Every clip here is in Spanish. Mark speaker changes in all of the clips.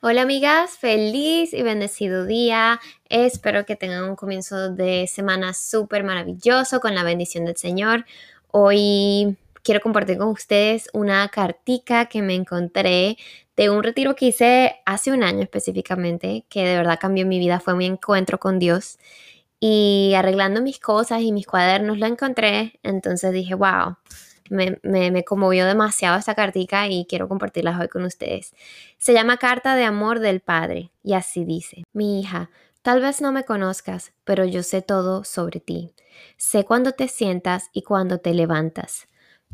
Speaker 1: Hola amigas, feliz y bendecido día. Espero que tengan un comienzo de semana súper maravilloso con la bendición del Señor. Hoy quiero compartir con ustedes una cartica que me encontré de un retiro que hice hace un año específicamente, que de verdad cambió mi vida, fue mi encuentro con Dios. Y arreglando mis cosas y mis cuadernos lo encontré, entonces dije, wow, me, conmovió demasiado esta cartica y quiero compartirla hoy con ustedes. Se llama Carta de Amor del Padre y así dice, mi hija, tal vez no me conozcas, pero yo sé todo sobre ti. Sé cuándo te sientas y cuándo te levantas.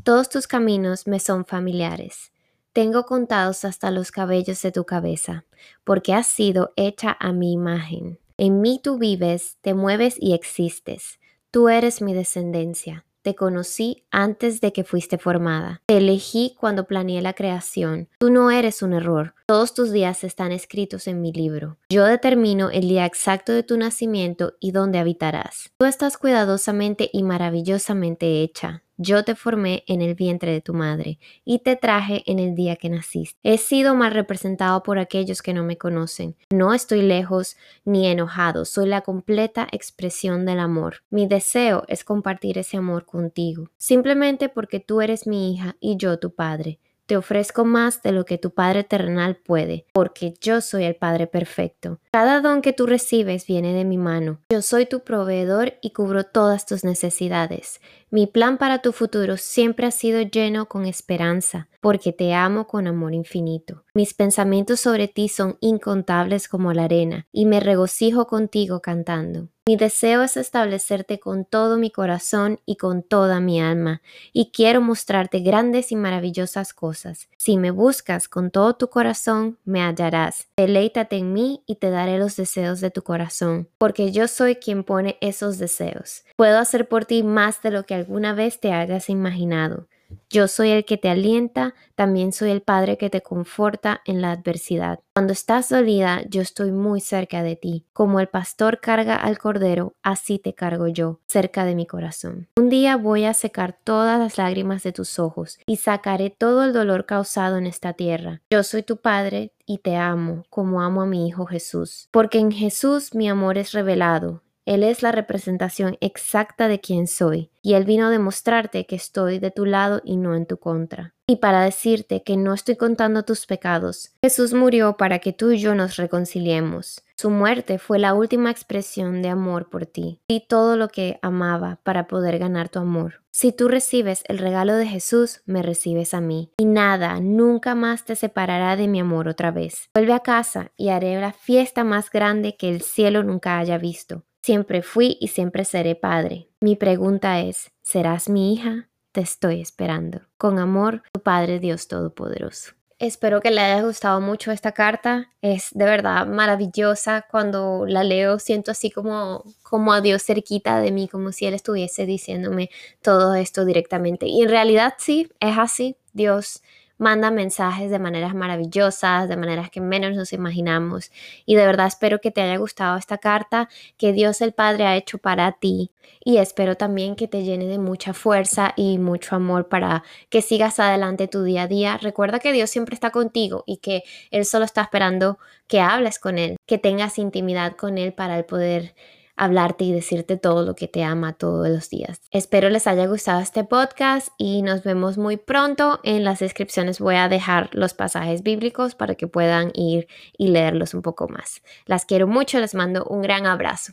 Speaker 1: Todos tus caminos me son familiares. Tengo contados hasta los cabellos de tu cabeza, porque has sido hecha a mi imagen. En mí tú vives, te mueves y existes. Tú eres mi descendencia. Te conocí antes de que fuiste formada. Te elegí cuando planeé la creación. Tú no eres un error. Todos tus días están escritos en mi libro. Yo determino el día exacto de tu nacimiento y dónde habitarás. Tú estás cuidadosamente y maravillosamente hecha. Yo te formé en el vientre de tu madre y te traje en el día que naciste. He sido mal representado por aquellos que no me conocen. No estoy lejos ni enojado, soy la completa expresión del amor. Mi deseo es compartir ese amor contigo, simplemente porque tú eres mi hija y yo tu padre. Te ofrezco más de lo que tu Padre terrenal puede, porque yo soy el Padre perfecto. Cada don que tú recibes viene de mi mano. Yo soy tu proveedor y cubro todas tus necesidades. Mi plan para tu futuro siempre ha sido lleno con esperanza, porque te amo con amor infinito. Mis pensamientos sobre ti son incontables como la arena, y me regocijo contigo cantando. Mi deseo es establecerte con todo mi corazón y con toda mi alma, y quiero mostrarte grandes y maravillosas cosas. Si me buscas con todo tu corazón, me hallarás. Deleítate en mí y te daré los deseos de tu corazón, porque yo soy quien pone esos deseos. Puedo hacer por ti más de lo que alguna vez te hayas imaginado. Yo soy el que te alienta, también soy el Padre que te conforta en la adversidad. Cuando estás dolida, yo estoy muy cerca de ti. Como el pastor carga al cordero, así te cargo yo, cerca de mi corazón. Un día voy a secar todas las lágrimas de tus ojos y sacaré todo el dolor causado en esta tierra. Yo soy tu Padre y te amo, como amo a mi Hijo Jesús. Porque en Jesús mi amor es revelado él es la representación exacta de quien soy, y Él vino a demostrarte que estoy de tu lado y no en tu contra. Y para decirte que no estoy contando tus pecados, Jesús murió para que tú y yo nos reconciliemos. Su muerte fue la última expresión de amor por ti, y todo lo que amaba para poder ganar tu amor. Si tú recibes el regalo de Jesús, me recibes a mí, y nada, nunca más te separará de mi amor otra vez. Vuelve a casa y haré la fiesta más grande que el cielo nunca haya visto. Siempre fui y siempre seré padre. Mi pregunta es, ¿serás mi hija? Te estoy esperando. Con amor, tu Padre Dios Todopoderoso. Espero que le haya gustado mucho esta carta. Es de verdad maravillosa. Cuando la leo siento así como, como a Dios cerquita de mí, como si Él estuviese diciéndome todo esto directamente. Y en realidad sí, es así. Dios manda mensajes de maneras maravillosas, de maneras que menos nos imaginamos. Y de verdad espero que te haya gustado esta carta que Dios el Padre ha hecho para ti. Y espero también que te llene de mucha fuerza y mucho amor para que sigas adelante tu día a día. Recuerda que Dios siempre está contigo y que Él solo está esperando que hables con Él, que tengas intimidad con Él para el poder hablarte y decirte todo lo que te ama todos los días. Espero les haya gustado este podcast y nos vemos muy pronto. En las descripciones voy a dejar los pasajes bíblicos para que puedan ir y leerlos un poco más. Las quiero mucho, les mando un gran abrazo.